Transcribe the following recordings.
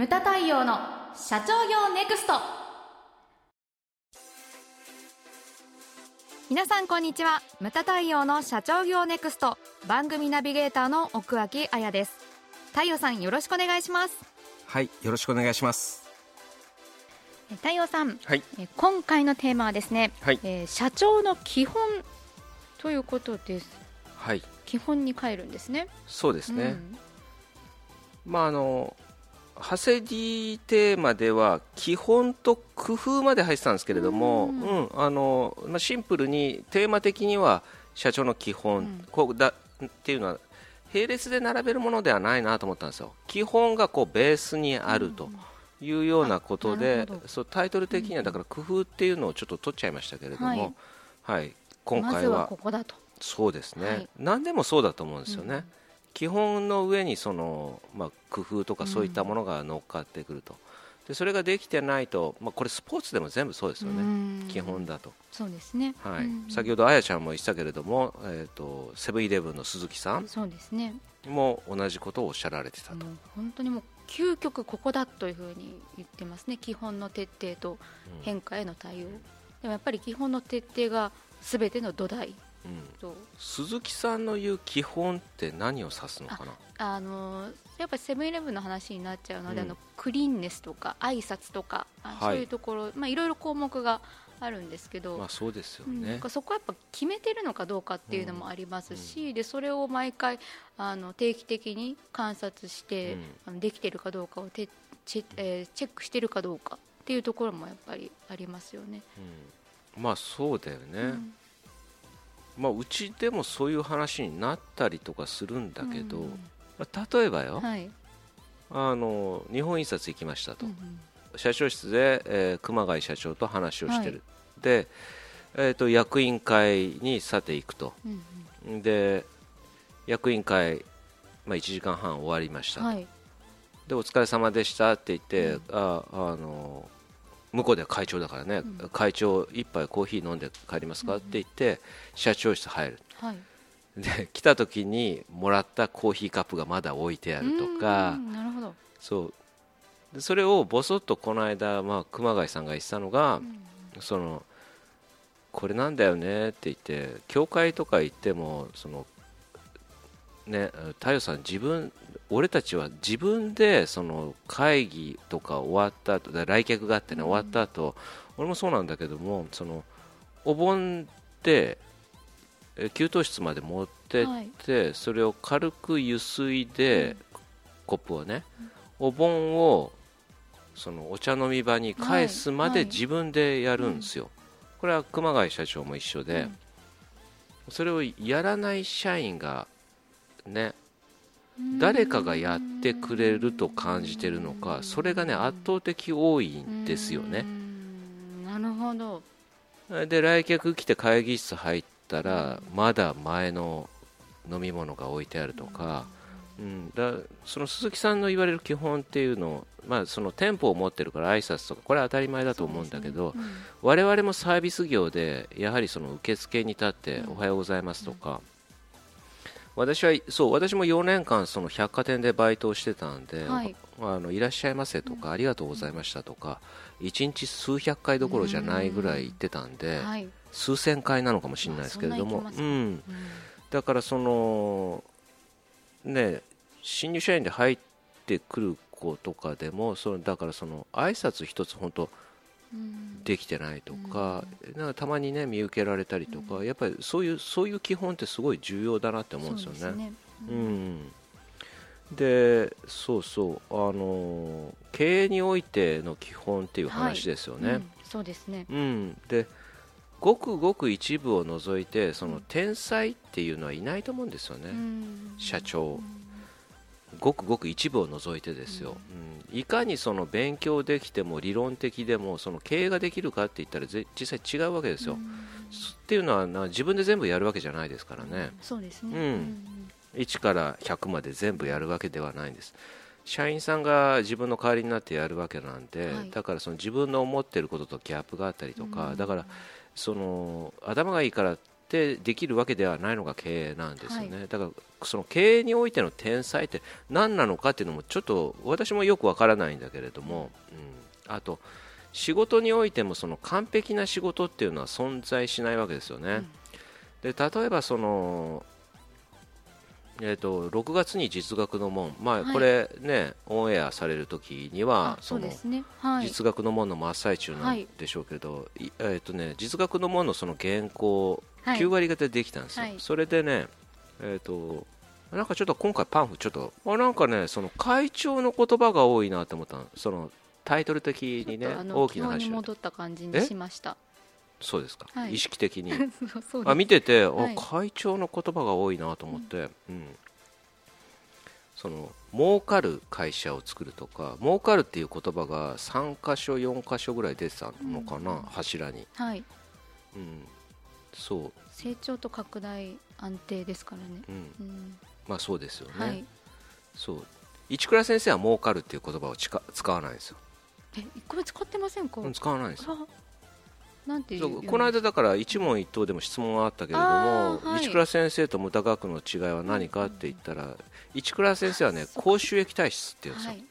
ムタ太陽の社長業ネクスト。皆さんこんにちは。ムタ太陽の社長業ネクスト。番組ナビゲーターの奥脇彩です。太陽さんよろしくお願いします。はいよろしくお願いします。太陽さん、はい、今回のテーマはですね、はい。えー社長の基本ということです。はい。基本に変えるんですね。そうですね、うん。まああのハセディテーマでは基本と工夫まで入ってたんですけれども、ううんんあのまあ、シンプルにテーマ的には社長の基本、うん。こうだっていうのは並列で並べるものではないなと思ったんですよ。基本がこうベースにあるというようなことでるほど、そうタイトル的にはだから工夫っていうのをちょっと取っちゃいましたけれども、はい。今まずは回はここだと。そうですね、はい。何でもそうだと思うんですよね、うん基本の上にその、まあ、工夫とかそういったものが乗っかってくると、でそれができてないと、まあ、これスポーツでも全部そうですよね、うん。基本だと、そうですね。はい。うん。先ほどあやちゃんも言ってたけれども、えー、とセブンイレブンの鈴木さんそうですね。も同じことをおっしゃられてたと、本当にもう究極ここだというふうに言ってますね。基本の徹底と変化への対応、でもやっぱり基本の徹底が全ての土台うん。と鈴木さんの言う基本って何を指すのかな？あのやっぱりセブンイレブンの話になっちゃうので、うん。あのクリーンネスとか挨拶とか、あはい。そういうところ、まあ、いろいろ項目があるんですけど、まあそうですよね、かそこはやっぱ決めてるのかどうかっていうのもありますし、でそれを毎回あの定期的に観察して、うん。あのできてるかどうかをてチェ,、えーチェックしてるかどうかっていうところもやっぱりありますよね。うん。まあそうだよね、うんまあ、うちでもそういう話になったりとかするんだけど、うん。まあ、例えばよ、はい。あの日本印刷行きましたと、うん社長室で、えー熊谷社長と話をしてる、で、えー、と役員会にさて行くと。うんで役員会、まあ、1時間半終わりましたと、うんはい。でお疲れ様でしたって言って、うん。ああの向こうでは会長だからね、うん。会長一杯コーヒー飲んで帰りますか？って言って社長室入る。はい。で来た時にもらったコーヒーカップがまだ置いてあるとか。うんなるほど、そう。でそれをぼそっとこの間、まあ、熊谷さんが言ってたのが、うんそのこれなんだよねって言って教会とか行ってもそのね太陽さん自分俺たちは自分でその会議とか終わった後で来客があってね、うん。終わった後俺もそうなんだけどもそのお盆でえ給湯室まで持ってって、それを軽くゆすいで、コップをね、お盆をそのお茶飲み場に返すまはい。はい。で自分でやるんですよ、これは熊谷社長も一緒で、うん。それをやらない社員がね誰かがやってくれると感じてるのかそれがね圧倒的多いんですよね。うんなるほど。で来客来て会議室入ったらまだ前の飲み物が置いてあるとか、うん、だその鈴木さんの言われる基本っていうのを、まあ、その店舗を持ってるから挨拶とかこれは当たり前だと思うんだけど、そうですね我々もサービス業でやはりその受付に立ってうんおはようございますとか、私はそう私も4年間その百貨店でバイトをしてたんで、はい。あのいらっしゃいませとか、ありがとうございましたとか1日数百回どころじゃないぐらい行ってたんで、うん。はい。数千回なのかもしれないですけれども、うん、うん。だからそのね新入社員で入ってくる子とかでもそのだからその挨拶一つ本当うんできてないとか,、なんかたまにね見受けられたりとか、やっぱりそういうそういう基本ってすごい重要だなって思うんですよね。そうね。うん。でそうそう。あの経営においての基本っていう話ですよね。うん。そうですね。うん、でごくごく一部を除いてその天才っていうのはいないと思うんですよね、うん。社長ごくごく一部を除いてですよ、うん。いかにその勉強できても理論的でもその経営ができるかって言ったらぜ実際違うわけですよ、うん。っていうのはな自分で全部やるわけじゃないですからね、そうですね。うん。1から100まで全部やるわけではないんです。社員さんが自分の代わりになってやるわけなんで、はい。だからその自分の思ってることとギャップがあったりとか、うん。だからその頭がいいからてできるわけではないのが経営なんですよね、はい、だからその経営においての天才って何なのかっていうのもちょっと私もよくわからないんだけれども、うん、あと仕事においてもその完璧な仕事っていうのは存在しないわけですよね。で例えばそのえーと、6月に実学の門、まあ、これね、はい、オンエアされる時にはその、ね。はい、実学の門の真っ最中なんでしょうけど、はい、えーとね、実学の門のその原稿、はい、9割方できたんですよ、それでね、えーと、なんかちょっと今回パンフちょっとあなんかねその会長の言葉が多いなと思ったそのタイトル的にね大きな話に戻った感じにしました。そうですか、はい、意識的に。あ見てて、はい、会長の言葉が多いなと思って、うん、うん、その儲かる会社を作るとか儲かるっていう言葉が3箇所4箇所ぐらい出てたのかな、うん、柱に、はい、うん、そう。成長と拡大安定ですからね、うん、うん、まあそうですよね、はい、そう。市倉先生は儲かるっていう言葉を使わないんですよ。え一個目使ってませんか、使わないですよ。なんていうこの間だから一問一答でも質問があったけれども、はい、市倉先生と無駄学の違いは何かって言ったら、市倉先生はね高収益体質っていうんですよ、はい、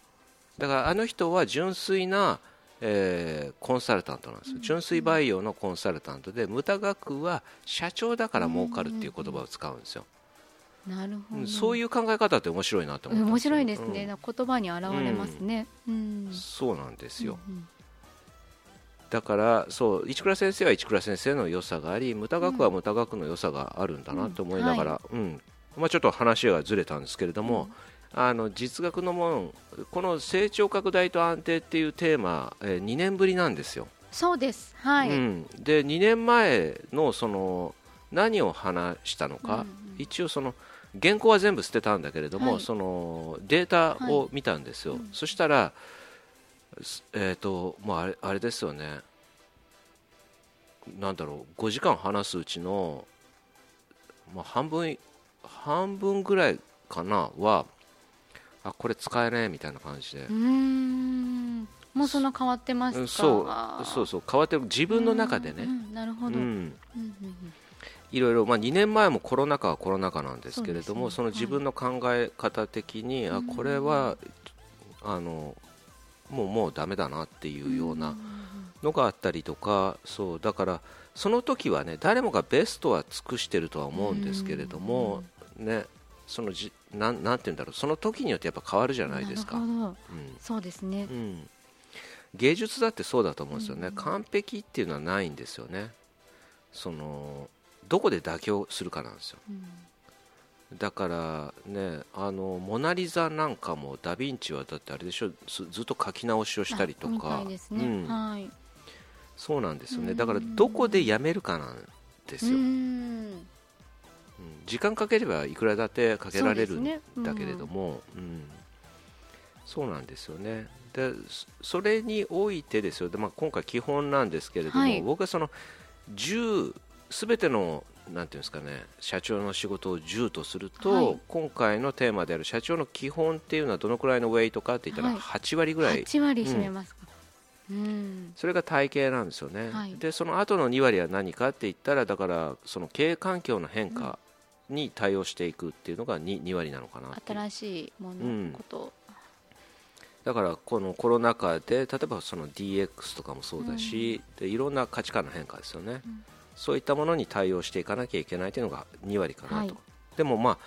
だからあの人は純粋な、えー、コンサルタントなんですよ、うん、純粋培養のコンサルタントで無駄学は社長だから儲かるっていう言葉を使うんですよ、なるほど。そういう考え方って面白いなと思って面白いですね、うん、言葉に表れますね、うん、そうなんですよ、うんうん。だからそう市倉先生は市倉先生の良さがあり無駄学は無駄学の良さがあるんだなと思いながら、うん、はい、まあ、ちょっと話がずれたんですけれども、うん、あの実学のものこの成長拡大と安定っていうテーマ、えー、2年ぶりなんですよ。そうです、はい、うん、で2年前のその何を話したのか、うんうん、一応その原稿は全部捨てたんだけれども、はい、そのデータを見たんですよ、はいそしたらえーとまあ、あれあれですよね。なんだろう5時間話すうちの、まあ、半分半分ぐらいかなはあこれ使えねみたいな感じで。うん。もうそんな変わってますか？そう。そうそう。変わってる。自分の中でね、なるほど、うん。いろいろ、まあ、2年前もコロナ禍はコロナ禍なんですけれどもそ、ね,、の自分の考え方的に、はい、あこれはあのもうもうだめだなっていうようなのがあったりとかそう。だからその時はね誰もがベストは尽くしてるとは思うんですけれども、ね、そのじなんなんて言うんだろう。その時によってやっぱ変わるじゃないですか。うん、そうですね、うん、芸術だってそうだと思うんですよね、完璧っていうのはないんですよね。そのどこで妥協するかなんですよ、だからねあのモナ・リザなんかもダ・ヴィンチはだってあれでしょ。ずっと書き直しをしたりとか、ね。うん、はい、そうなんですよね。だからどこでやめるかなんですよ、うん、時間かければいくらだってかけられるんだけれどもそう、ね。うん、そうなんですよね。でそれにおいてですよ。で、まあ、今回基本なんですけれども、はい、僕はその10全てのなんていうんですかね社長の仕事を10とすると、はい、今回のテーマである社長の基本っていうのはどのくらいのウェイトかって言ったら8割ぐらい、はい、8割占めますか、うん、それが体系なんですよね、はい、でその後の2割は何かって言ったらだからその経営環境の変化に対応していくっていうのが 2, 2割なのかな新しいもの、うん、こと。だからこのコロナ禍で例えばその DX とかもそうだし、うん、でいろんな価値観の変化ですよね、うん。そういったものに対応していかなきゃいけないというのが2割かなと、はい、でもまあ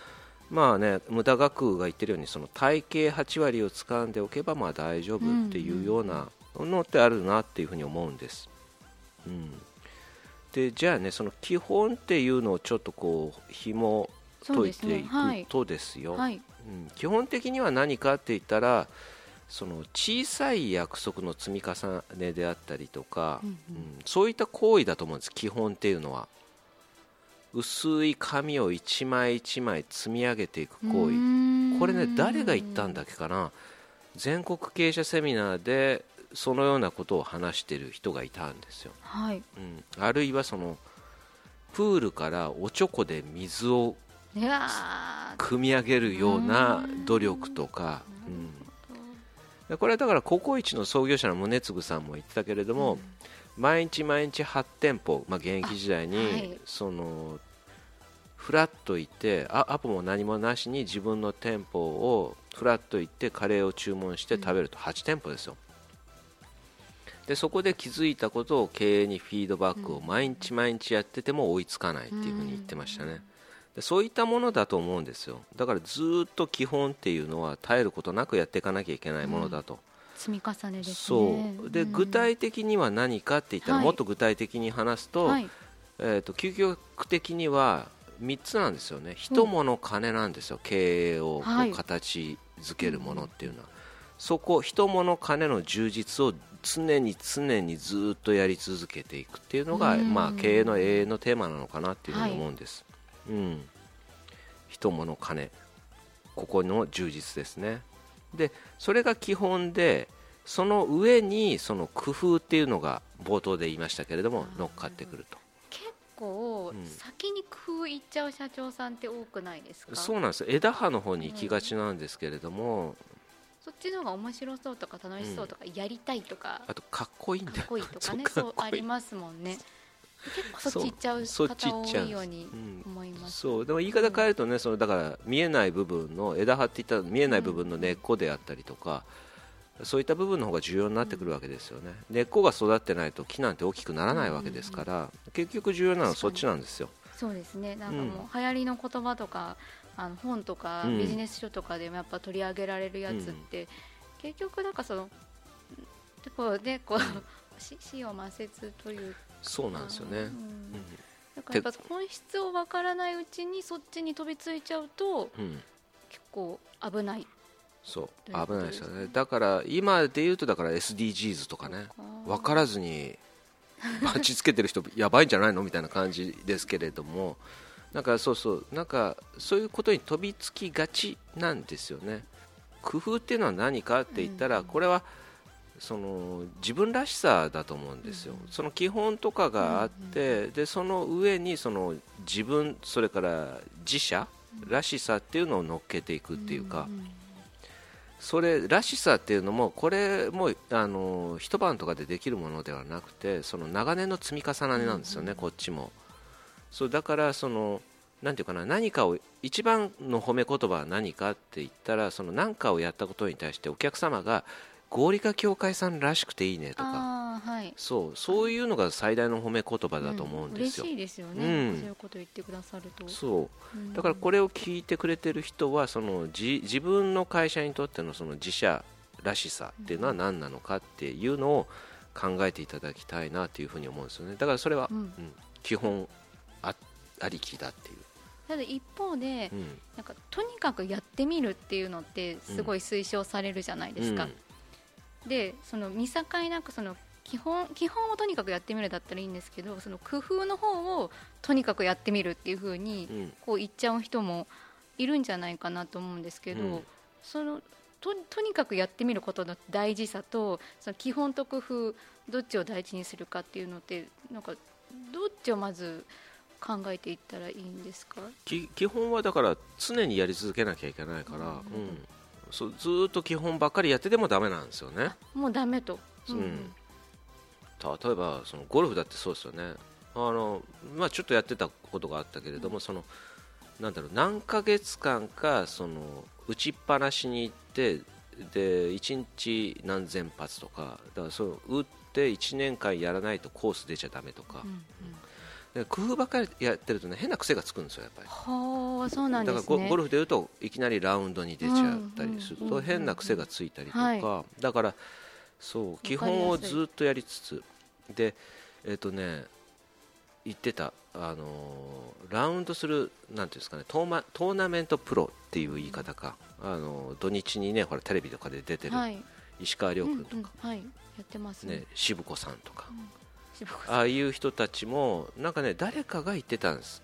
まあね無駄額が言ってるようにその体系8割を掴んでおけばまあ大丈夫っていうようなのってあるなっていうふうに思うんです、うん、でじゃあねその基本っていうのをちょっとこう紐解いていくとですよ、ね。はい、うん、基本的には何かって言ったらその小さい約束の積み重ねであったりとか、うん、うん、そういった行為だと思うんです。基本っていうのは。薄い紙を一枚一枚積み上げていく行為。これね誰が言ったんだっけかな。全国経営者セミナーでそのようなことを話している人がいたんですよ、はい、うん、あるいはそのプールからおちょこで水を汲み上げるような努力とか、うん、これはだからココイチの創業者の宗次さんも言ってたけれども、毎日毎日8店舗、まあ、現役時代に、はい、そのフラッと行ってあアポも何もなしに自分の店舗をフラッと行ってカレーを注文して食べると。8店舗ですよ、でそこで気づいたことを経営にフィードバックを毎日毎日やってても追いつかないっていうふうに言ってましたね、でそういったものだと思うんですよ。だからずっと基本っていうのは絶えることなくやっていかなきゃいけないものだと、積み重ねです、ね、そう。で、具体的には何かって言ったら、もっと具体的に話すと,、はい、えーと究極的には3つなんですよね。人物金なんですよ、経営を形づけるものっていうのは、そこ人物金の充実を常に常にずっとやり続けていくっていうのが、まあ、経営の永遠のテーマなのかなっていうふうに思うんです、はい、うん。人物金。ここの充実ですね。でそれが基本でその上にその工夫っていうのが冒頭で言いましたけれども乗っかってくると。構先に工夫いっちゃう社長さんって多くないですか、そうなんです。枝葉の方に行きがちなんですけれども、うん、そっちの方が面白そうとか楽しそうとか、やりたいとか。あとかっこいいんだかっこいいとかね。そうありますもんね。結構そっち行っちゃう方多いように思います、そう。でも言い方変えるとね、そのだから見えない部分の枝葉って言ったら見えない部分の根っこであったりとか、そういった部分の方が重要になってくるわけですよね、根っこが育ってないと木なんて大きくならないわけですから、結局重要なのはそっちなんですよ。そうですね。なんかもう流行りの言葉とかあの本とかビジネス書とかでもやっぱ取り上げられるやつって、結局なんかそのこうでこう、死を抹殺というそうなんですよね、うん。だからやっぱ本質を分からないうちにそっちに飛びついちゃうと、うん、結構危ない。そう危ないですよね。だから今で言うとだから SDGs とかね。分か。らずにバッチつけてる人やばいんじゃないのみたいな感じですけれどもなんかそうそうなんかそういうことに飛びつきがちなんですよね。工夫っていうのは何かって言ったらこれはその自分らしさだと思うんですよ、その基本とかがあって、でその上にその自分それから自社らしさっていうのを乗っけていくっていうか、それらしさっていうのもこれもあの一晩とかでできるものではなくてその長年の積み重ねなんですよね、うん、こっちもそうだからそのなんていうかな何かを一番の褒め言葉は何かって言ったらその何かをやったことに対してお客様が合理化協会さんらしくていいねとか、はい、そうそういうのが最大の褒め言葉だと思うんですよ、うん、嬉しいですよね、うん、そういうこと言ってくださると。そう、だからこれを聞いてくれてる人はそのじ自分の会社にとってのその自社らしさっていうのは何なのかっていうのを考えていただきたいなというふうに思うんですよね。だからそれは、うん、基本あありきだっていう。ただ一方で、うん、なんかとにかくやってみるっていうのってすごい推奨されるじゃないですか、でその見境なくその基本基本をとにかくやってみるだったらいいんですけどその工夫の方をとにかくやってみるっていう風にこう言っちゃう人もいるんじゃないかなと思うんですけど、うん、そのととにかくやってみることの大事さとその基本と工夫どっちを大事にするかっていうのってなんかどっちをまず考えていったらいいんですか？基本はだから常にやり続けなきゃいけないから、うん、うん。そうずっと基本ばっかりやっててもだめなんですよね。もうだめと、う。ん、例えばそのゴルフだってそうですよね。あの、まあ、ちょっとやってたことがあったけれども、うん、そのなんだろう何ヶ月間かその打ちっぱなしに行ってで1日何千発とかだからそう打って1年間やらないとコース出ちゃだめとか、うんうん工夫ばっかりやってるとね変な癖がつくんですよやっぱり。はそうなんです、ね、だからゴルフでいうといきなりラウンドに出ちゃったりすると変な癖がついたりとか、はい、だからそう基本をずっとやりつつでえっ、ー、とね言ってたあのー、ラウンドするなんていうんですかねトーマトーナメントプロっていう言い方か、あのー、土日にねほらテレビとかで出てる、石川遼君とか、うんうんはい、やってますね渋子さんとか、うんああいう人たちもなんかね誰かが言ってたんです。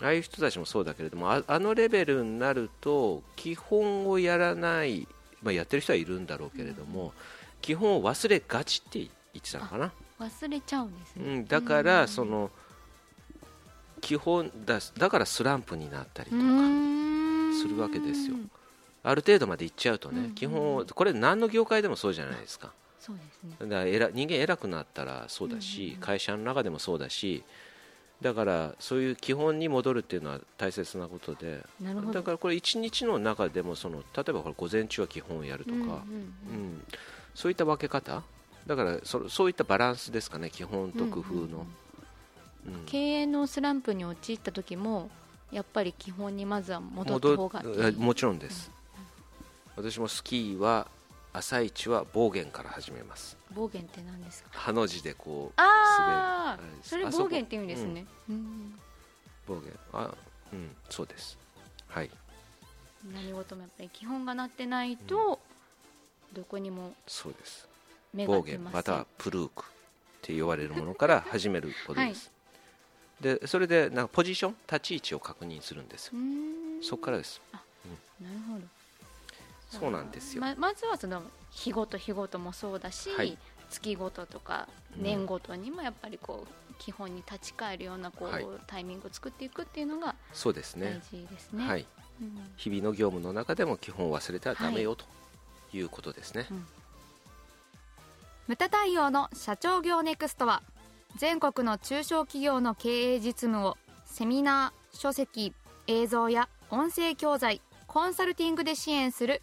ああいう人たちもそうだけれどもああのレベルになると基本をやらない、まあ、やってる人はいるんだろうけれども、うん、基本を忘れがちって言ってたのかな。忘れちゃうんですね、うん、だからその基本だだからスランプになったりとかするわけですよ。ある程度までいっちゃうとね、基本これ何の業界でもそうじゃないですかそうですね。だから偉人間偉くなったらそうだし、うんうんうん。会社の中でもそうだしだからそういう基本に戻るっていうのは大切なことでなるほど。だからこれ一日の中でもその例えばこれ午前中は基本をやるとか、うんうんうんうん。そういった分け方？だからそそういったバランスですかね基本と工夫の、うんうんうんうん。経営のスランプに陥った時もやっぱり基本にまずは戻った方がもちろんです、私もスキーは朝一は暴言から始めます。暴言って何ですか？ハの字でこうああ滑る。それ暴言って意味ですね、うん。暴言。あうんそうです。はい。何事もやっぱり基本がなってないと、どこにもそうです。暴言またはプルークって呼ばれるものから 始めることです、でそれでなんかポジション立ち位置を確認するんですそこからです。なるほどそうなんですよ、ままずはその日ごと日ごともそうだし、はい。月ごととかうん。年ごとにもやっぱりこう基本に立ち返るようなこう、はい。タイミングを作っていくっていうのがそうです大ね事ですね。はい。うん。日々の業務の中でも基本を忘れてはダメよ、ということですね、ムタ対応の社長業ネクストは全国の中小企業の経営実務をセミナー書籍映像や音声教材コンサルティングで支援する